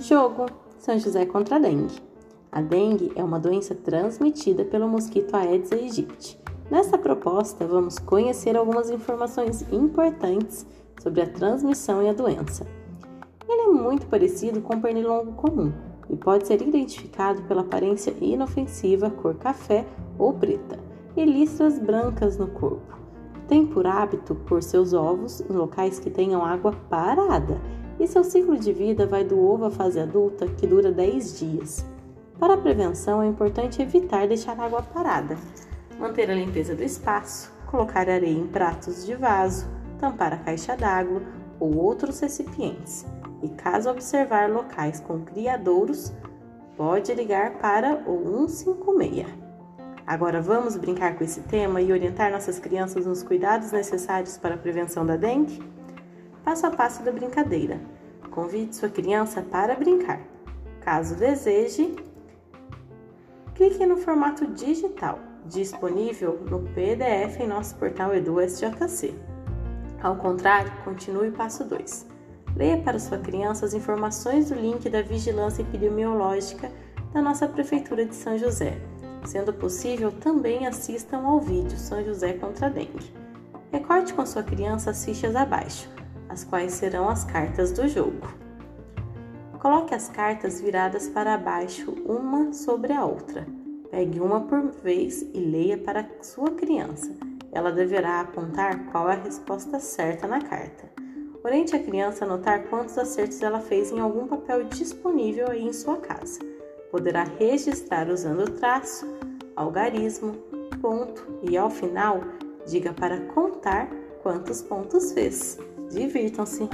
Jogo São José contra a dengue. A dengue é uma doença transmitida pelo mosquito Aedes aegypti. Nesta proposta, vamos conhecer algumas informações importantes sobre a transmissão e a doença. Ele é muito parecido com o pernilongo comum e pode ser identificado pela aparência inofensiva cor café ou preta e listras brancas no corpo. Tem por hábito pôr seus ovos em locais que tenham água parada e seu ciclo de vida vai do ovo à fase adulta, que dura 10 dias. Para a prevenção, é importante evitar deixar água parada, manter a limpeza do espaço, colocar areia em pratos de vaso, tampar a caixa d'água ou outros recipientes. E caso observar locais com criadouros, pode ligar para o 156. Agora vamos brincar com esse tema e orientar nossas crianças nos cuidados necessários para a prevenção da dengue? Passo a passo da brincadeira. Convide sua criança para brincar. Caso deseje, clique no formato digital, disponível no PDF em nosso portal EduSJC. Ao contrário, continue o passo 2. Leia para sua criança as informações do link da Vigilância Epidemiológica da nossa Prefeitura de São José. Sendo possível, também assistam ao vídeo São José contra a Dengue. Recorte com sua criança as fichas abaixo as quais serão as cartas do jogo. Coloque as cartas viradas para baixo, uma sobre a outra. Pegue uma por vez e leia para sua criança. Ela deverá apontar qual é a resposta certa na carta. Oriente a criança a anotar quantos acertos ela fez em algum papel disponível aí em sua casa. Poderá registrar usando traço, algarismo, ponto e ao final diga para contar quantos pontos fez. Divirtam-se!